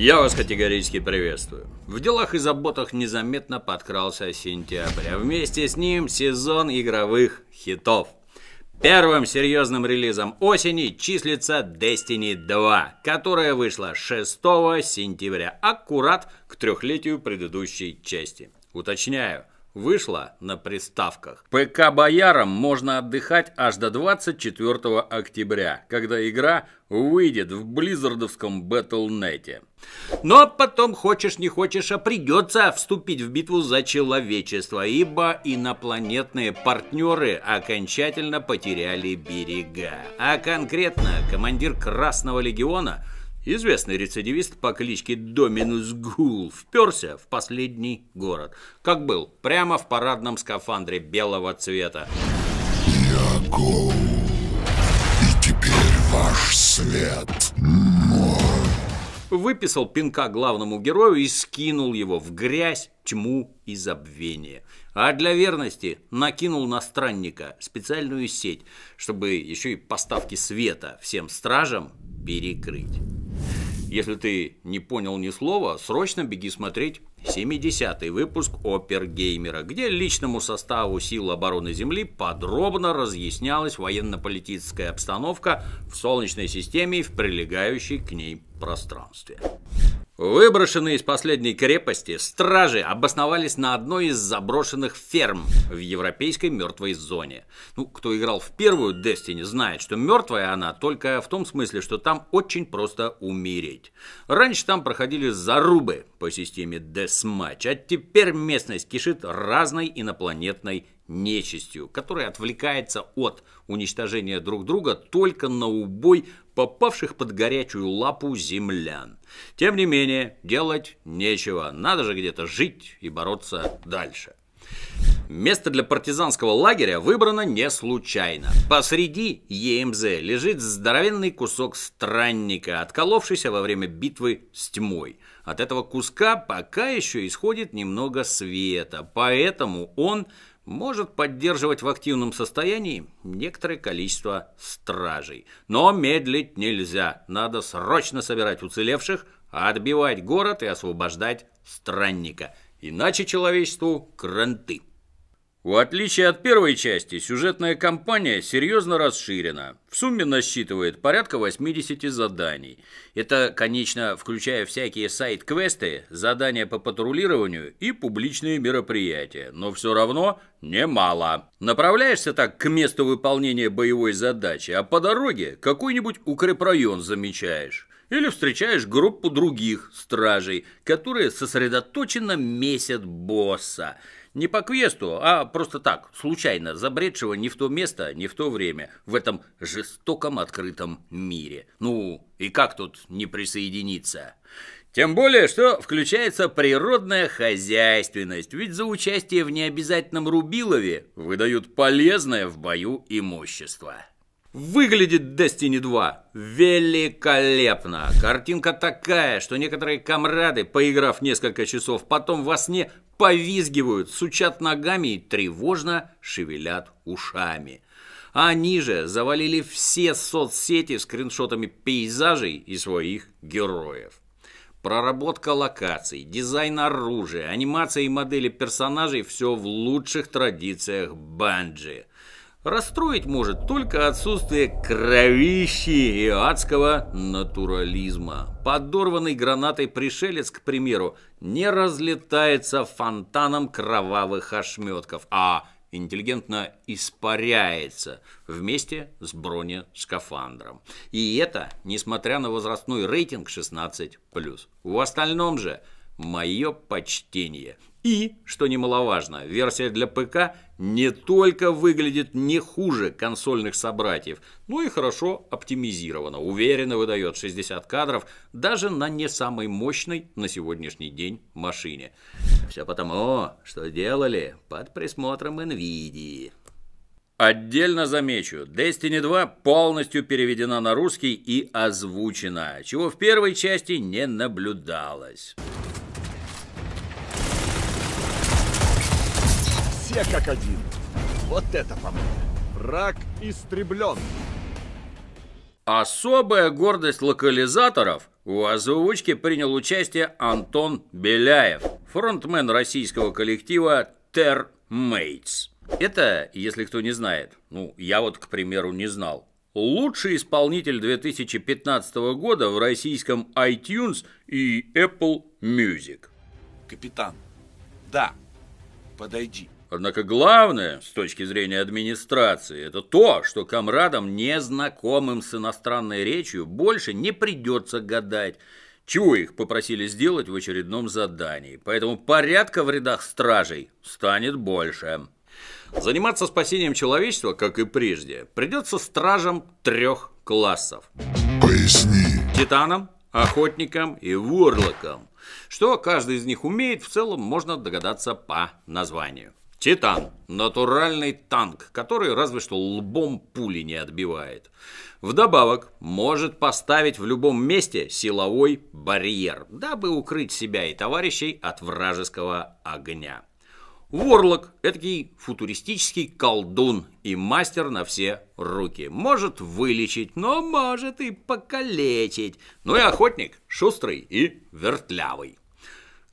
Я вас категорически приветствую. В делах и заботах незаметно подкрался сентябрь, а вместе с ним сезон игровых хитов. Первым серьезным релизом осени числится Destiny 2, которая вышла 6 сентября, аккурат к трехлетию предыдущей части. Уточняю, вышла на приставках. ПК Боярам можно отдыхать аж до 24 октября, когда игра выйдет в Близзардовском Battle.net. Но потом, хочешь не хочешь, а придется вступить в битву за человечество, ибо инопланетные партнеры окончательно потеряли берега. А конкретно командир Красного Легиона – Известный рецидивист по кличке Доминус Гул вперся в последний город. Как был, прямо в парадном скафандре белого цвета. Я Гул, и теперь ваш след мой. Выписал пинка главному герою и скинул его в грязь, тьму и забвение. А для верности накинул на странника специальную сеть, чтобы еще и поставки света всем стражам перекрыть. Если ты не понял ни слова, срочно беги смотреть 70-й выпуск Опер Геймера, где личному составу сил обороны Земли подробно разъяснялась военно-политическая обстановка в Солнечной системе и в прилегающей к ней пространстве. Выброшенные из последней крепости, стражи обосновались на одной из заброшенных ферм в европейской мертвой зоне. Ну, кто играл в первую Destiny, знает, что мертвая она только в том смысле, что там очень просто умереть. Раньше там проходили зарубы по системе Deathmatch, а теперь местность кишит разной инопланетной нечистью, которая отвлекается от уничтожения друг друга только на убой попавших под горячую лапу землян. Тем не менее, делать нечего, надо же где-то жить и бороться дальше. Место для партизанского лагеря выбрано не случайно. Посреди ЕМЗ лежит здоровенный кусок странника, отколовшийся во время битвы с тьмой. От этого куска пока еще исходит немного света, поэтому он может поддерживать в активном состоянии некоторое количество стражей. Но медлить нельзя, надо срочно собирать уцелевших, отбивать город и освобождать странника, иначе человечеству кранты. В отличие от первой части, сюжетная кампания серьезно расширена. В сумме насчитывает порядка 80 заданий. Это, конечно, включая всякие сайт-квесты, задания по патрулированию и публичные мероприятия, но все равно немало. Направляешься так к месту выполнения боевой задачи, а по дороге какой-нибудь укрепрайон замечаешь. Или встречаешь группу других стражей, которые сосредоточенно месят босса – не по квесту, а просто так, случайно, забредшего не в то место, не в то время, в этом жестоком открытом мире. Ну, и как тут не присоединиться? Тем более, что включается природная хозяйственность, ведь за участие в необязательном Рубилове выдают полезное в бою имущество. Выглядит Destiny 2 великолепно. Картинка такая, что некоторые комрады, поиграв несколько часов, потом во сне повизгивают, сучат ногами и тревожно шевелят ушами. Они же завалили все соцсети скриншотами пейзажей и своих героев. Проработка локаций, дизайн оружия, анимация и модели персонажей – все в лучших традициях Банджи. Расстроить может только отсутствие кровищи и адского натурализма. Подорванный гранатой пришелец, к примеру, не разлетается фонтаном кровавых ошметков, а интеллигентно испаряется вместе с бронескафандром. И это несмотря на возрастной рейтинг 16+. В остальном же мое почтение – и, что немаловажно, версия для ПК не только выглядит не хуже консольных собратьев, но и хорошо оптимизирована, уверенно выдает 60 кадров даже на не самой мощной на сегодняшний день машине. Все потому, что делали под присмотром NVIDIA. Отдельно замечу, Destiny 2 полностью переведена на русский и озвучена, чего в первой части не наблюдалось. Все как один. Вот это по-моему. Враг истреблен. Особая гордость локализаторов – В озвучке принял участие Антон Беляев, фронтмен российского коллектива Termates. Это, если кто не знает, ну, я вот, к примеру, не знал, лучший исполнитель 2015 года в российском iTunes и Apple Music. Капитан, да, подойди. Однако главное, с точки зрения администрации, это то, что комрадам, незнакомым с иностранной речью, больше не придется гадать, чего их попросили сделать в очередном задании. Поэтому порядка в рядах стражей станет больше. Заниматься спасением человечества, как и прежде, придется стражам трех классов. Поясни. Титанам, охотникам и ворлокам. Что каждый из них умеет, в целом можно догадаться по названию. Титан – натуральный танк, который разве что лбом пули не отбивает. Вдобавок, может поставить в любом месте силовой барьер, дабы укрыть себя и товарищей от вражеского огня. Ворлок – этакий футуристический колдун и мастер на все руки. Может вылечить, но может и покалечить. Ну и охотник – шустрый и вертлявый.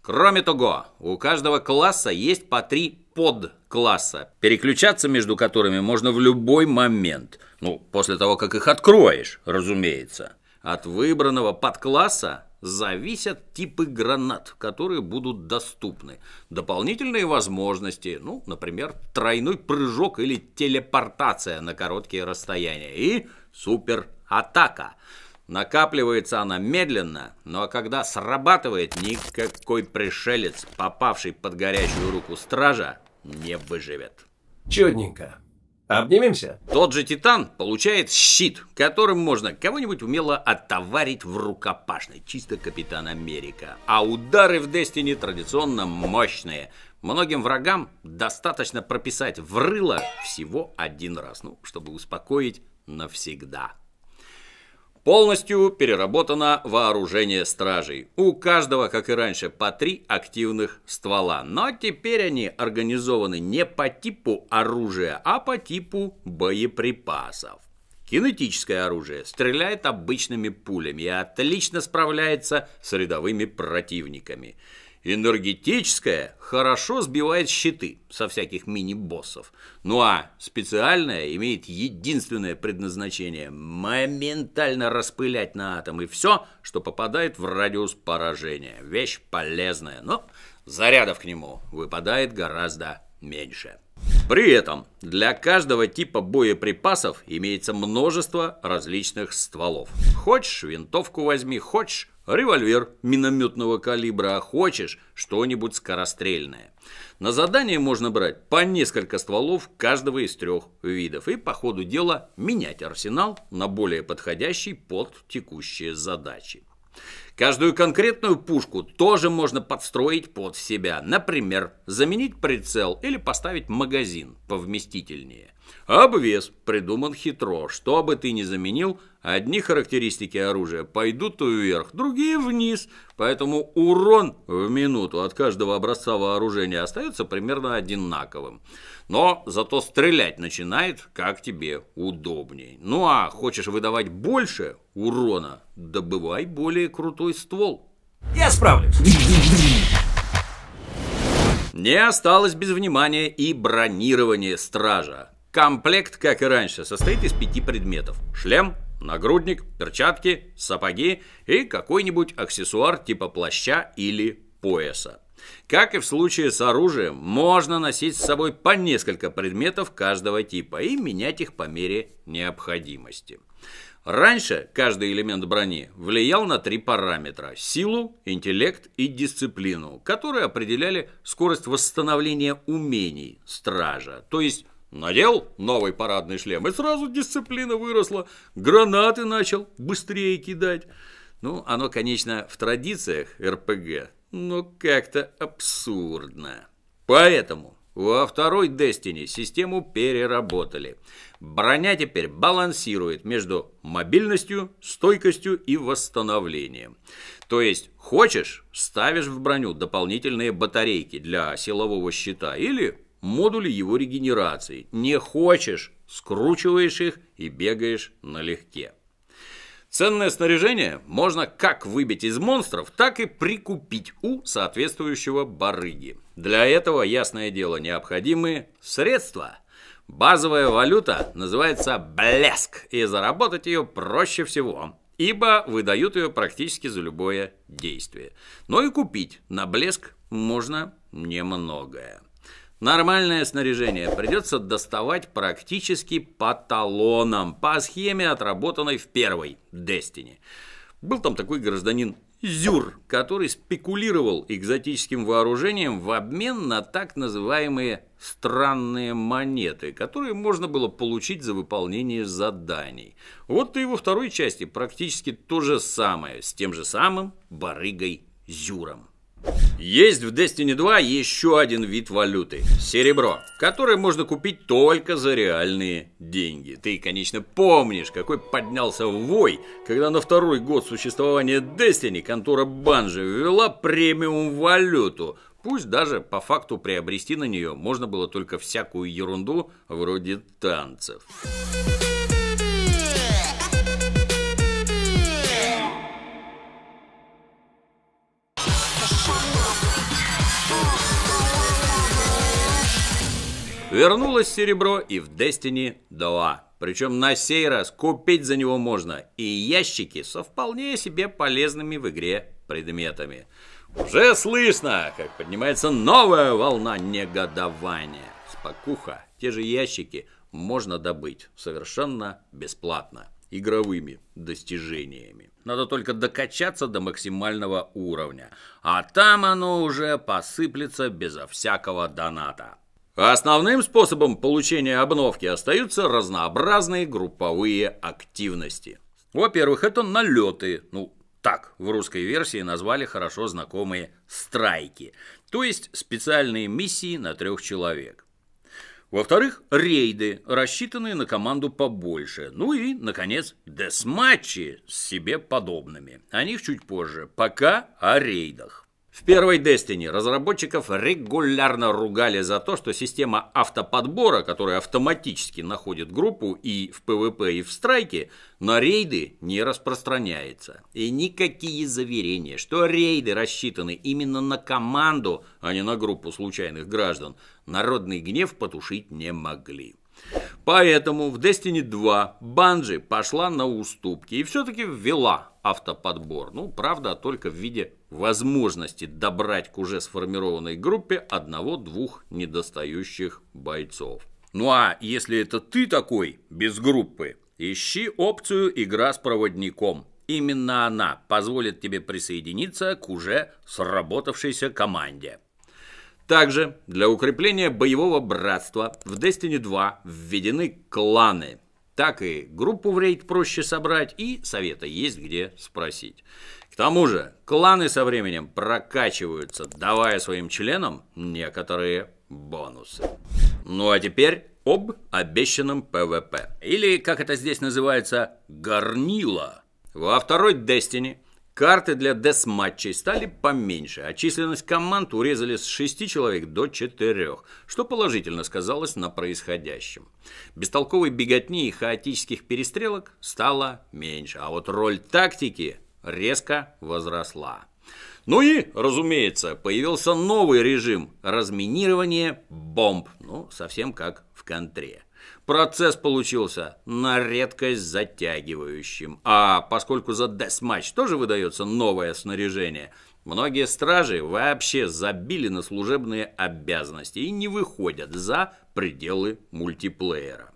Кроме того, у каждого класса есть по три подкласса, переключаться между которыми можно в любой момент. Ну, после того, как их откроешь, разумеется. От выбранного подкласса зависят типы гранат, которые будут доступны. Дополнительные возможности, ну, например, тройной прыжок или телепортация на короткие расстояния. И суператака – Накапливается она медленно, но когда срабатывает, никакой пришелец, попавший под горячую руку стража, не выживет. Чудненько. Обнимемся? Тот же Титан получает щит, которым можно кого-нибудь умело оттоварить в рукопашной, чисто Капитан Америка. А удары в Дестине традиционно мощные. Многим врагам достаточно прописать в рыло всего один раз, ну, чтобы успокоить навсегда. Полностью переработано вооружение стражей. У каждого, как и раньше, по три активных ствола. Но теперь они организованы не по типу оружия, а по типу боеприпасов. Кинетическое оружие стреляет обычными пулями и отлично справляется с рядовыми противниками. Энергетическое хорошо сбивает щиты со всяких мини-боссов. Ну а специальное имеет единственное предназначение – моментально распылять на атомы все, что попадает в радиус поражения. Вещь полезная, но зарядов к нему выпадает гораздо меньше. При этом для каждого типа боеприпасов имеется множество различных стволов. Хочешь винтовку возьми, хочешь револьвер минометного калибра, а хочешь что-нибудь скорострельное. На задание можно брать по несколько стволов каждого из трех видов и по ходу дела менять арсенал на более подходящий под текущие задачи. Каждую конкретную пушку тоже можно подстроить под себя. Например, заменить прицел или поставить магазин повместительнее. Обвес придуман хитро. Что бы ты ни заменил, одни характеристики оружия пойдут вверх, другие вниз. Поэтому урон в минуту от каждого образца вооружения остается примерно одинаковым. Но зато стрелять начинает, как тебе удобней. Ну а хочешь выдавать больше урона, добывай более крутой ствол. Я справлюсь. Не осталось без внимания и бронирование стража. Комплект, как и раньше, состоит из пяти предметов. Шлем, нагрудник, перчатки, сапоги и какой-нибудь аксессуар типа плаща или пояса. Как и в случае с оружием, можно носить с собой по несколько предметов каждого типа и менять их по мере необходимости. Раньше каждый элемент брони влиял на три параметра – силу, интеллект и дисциплину, которые определяли скорость восстановления умений стража, то есть Надел новый парадный шлем, и сразу дисциплина выросла. Гранаты начал быстрее кидать. Ну, оно, конечно, в традициях РПГ, но как-то абсурдно. Поэтому во второй Destiny систему переработали. Броня теперь балансирует между мобильностью, стойкостью и восстановлением. То есть, хочешь, ставишь в броню дополнительные батарейки для силового щита или модули его регенерации. Не хочешь, скручиваешь их и бегаешь налегке. Ценное снаряжение можно как выбить из монстров, так и прикупить у соответствующего барыги. Для этого, ясное дело, необходимы средства. Базовая валюта называется блеск, и заработать ее проще всего, ибо выдают ее практически за любое действие. Но и купить на блеск можно немногое. Нормальное снаряжение придется доставать практически по талонам, по схеме, отработанной в первой Destiny. Был там такой гражданин Зюр, который спекулировал экзотическим вооружением в обмен на так называемые странные монеты, которые можно было получить за выполнение заданий. Вот и во второй части практически то же самое, с тем же самым барыгой Зюром. Есть в Destiny 2 еще один вид валюты – серебро, которое можно купить только за реальные деньги. Ты, конечно, помнишь, какой поднялся вой, когда на второй год существования Destiny контора Банжи ввела премиум валюту. Пусть даже по факту приобрести на нее можно было только всякую ерунду вроде танцев. Вернулось серебро и в Destiny 2. Причем на сей раз купить за него можно и ящики со вполне себе полезными в игре предметами. Уже слышно, как поднимается новая волна негодования. Спокуха, те же ящики можно добыть совершенно бесплатно, игровыми достижениями. Надо только докачаться до максимального уровня, а там оно уже посыплется безо всякого доната. Основным способом получения обновки остаются разнообразные групповые активности. Во-первых, это налеты, ну, так в русской версии назвали хорошо знакомые страйки, то есть специальные миссии на трех человек. Во-вторых, рейды, рассчитанные на команду побольше. Ну и, наконец, десматчи с себе подобными. О них чуть позже. Пока о рейдах. В первой Destiny разработчиков регулярно ругали за то, что система автоподбора, которая автоматически находит группу и в PvP, и в страйке, на рейды не распространяется. И никакие заверения, что рейды рассчитаны именно на команду, а не на группу случайных граждан, народный гнев потушить не могли. Поэтому в Destiny 2 Bungie пошла на уступки и все-таки ввела автоподбор. Ну, правда, только в виде возможности добрать к уже сформированной группе одного-двух недостающих бойцов. Ну а если это ты такой, без группы, ищи опцию «Игра с проводником». Именно она позволит тебе присоединиться к уже сработавшейся команде. Также для укрепления боевого братства в Destiny 2 введены кланы. Так и группу в рейд проще собрать, и совета есть где спросить. Тому же, кланы со временем прокачиваются, давая своим членам некоторые бонусы. Ну а теперь об обещанном PvP. Или, как это здесь называется, горнило. Во второй Destiny Карты для десматчей стали поменьше, а численность команд урезали с 6 человек до 4, что положительно сказалось на происходящем. Бестолковой беготни и хаотических перестрелок стало меньше, а вот роль тактики резко возросла. Ну и, разумеется, появился новый режим разминирования бомб, ну, совсем как в контре. Процесс получился на редкость затягивающим. А поскольку за десматч тоже выдается новое снаряжение, многие стражи вообще забили на служебные обязанности и не выходят за пределы мультиплеера.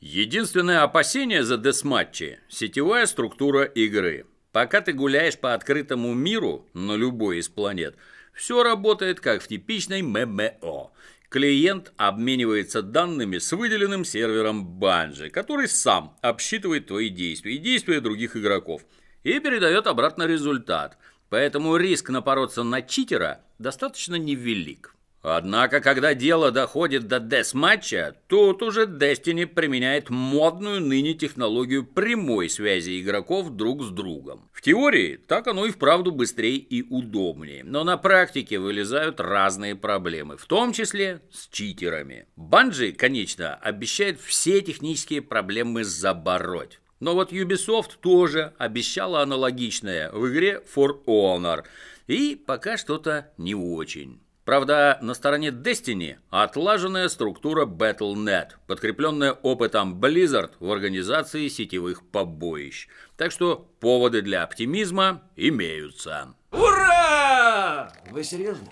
Единственное опасение за десматчи – сетевая структура игры. Пока ты гуляешь по открытому миру на любой из планет, все работает как в типичной ММО. Клиент обменивается данными с выделенным сервером Банжи, который сам обсчитывает твои действия и действия других игроков и передает обратно результат. Поэтому риск напороться на читера достаточно невелик. Однако, когда дело доходит до дес-матча, тут уже Destiny применяет модную ныне технологию прямой связи игроков друг с другом. В теории так оно и вправду быстрее и удобнее, но на практике вылезают разные проблемы, в том числе с читерами. Банджи, конечно, обещает все технические проблемы забороть. Но вот Ubisoft тоже обещала аналогичное в игре For Honor. И пока что-то не очень. Правда, на стороне Destiny отлаженная структура Battle.net, подкрепленная опытом Blizzard в организации сетевых побоищ. Так что поводы для оптимизма имеются. Ура! Вы серьезно?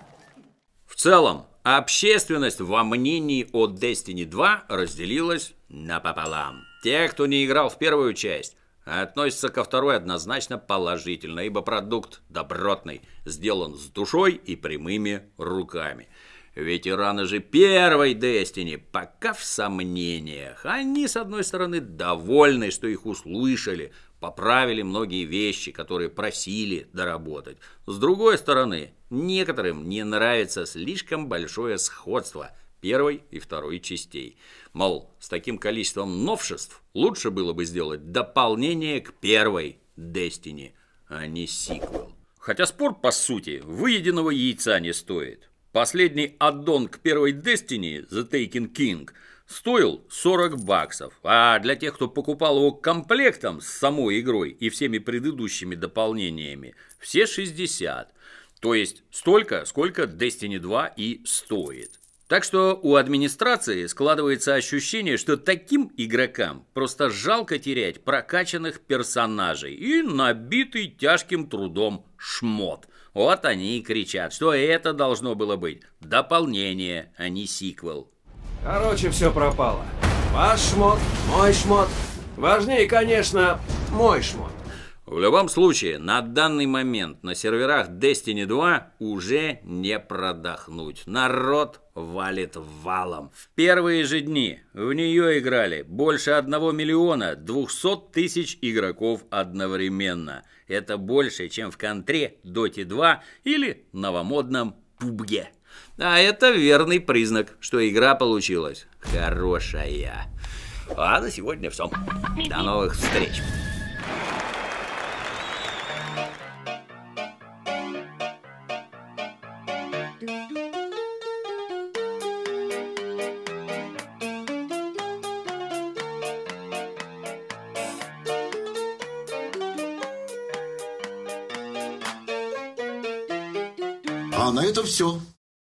В целом, общественность во мнении о Destiny 2 разделилась напополам. Те, кто не играл в первую часть, относятся ко второй однозначно положительно, ибо продукт добротный, сделан с душой и прямыми руками. Ветераны же первой Destiny пока в сомнениях. Они, с одной стороны, довольны, что их услышали, поправили многие вещи, которые просили доработать. С другой стороны, некоторым не нравится слишком большое сходство – первой и второй частей. Мол, с таким количеством новшеств лучше было бы сделать дополнение к первой Destiny, а не сиквел. Хотя спор, по сути, выеденного яйца не стоит. Последний аддон к первой Destiny, The Taken King, стоил 40 баксов, а для тех, кто покупал его комплектом с самой игрой и всеми предыдущими дополнениями, все 60. То есть столько, сколько Destiny 2 и стоит. Так что у администрации складывается ощущение, что таким игрокам просто жалко терять прокачанных персонажей и набитый тяжким трудом шмот. Вот они и кричат, что это должно было быть дополнение, а не сиквел. Короче, все пропало. Ваш шмот, мой шмот. Важнее, конечно, мой шмот. В любом случае, на данный момент на серверах Destiny 2 уже не продохнуть. Народ валит валом. В первые же дни в нее играли больше 1 миллиона 200 тысяч игроков одновременно. Это больше, чем в контре Dota 2 или новомодном PUBG. А это верный признак, что игра получилась хорошая. А на сегодня все. До новых встреч. Все.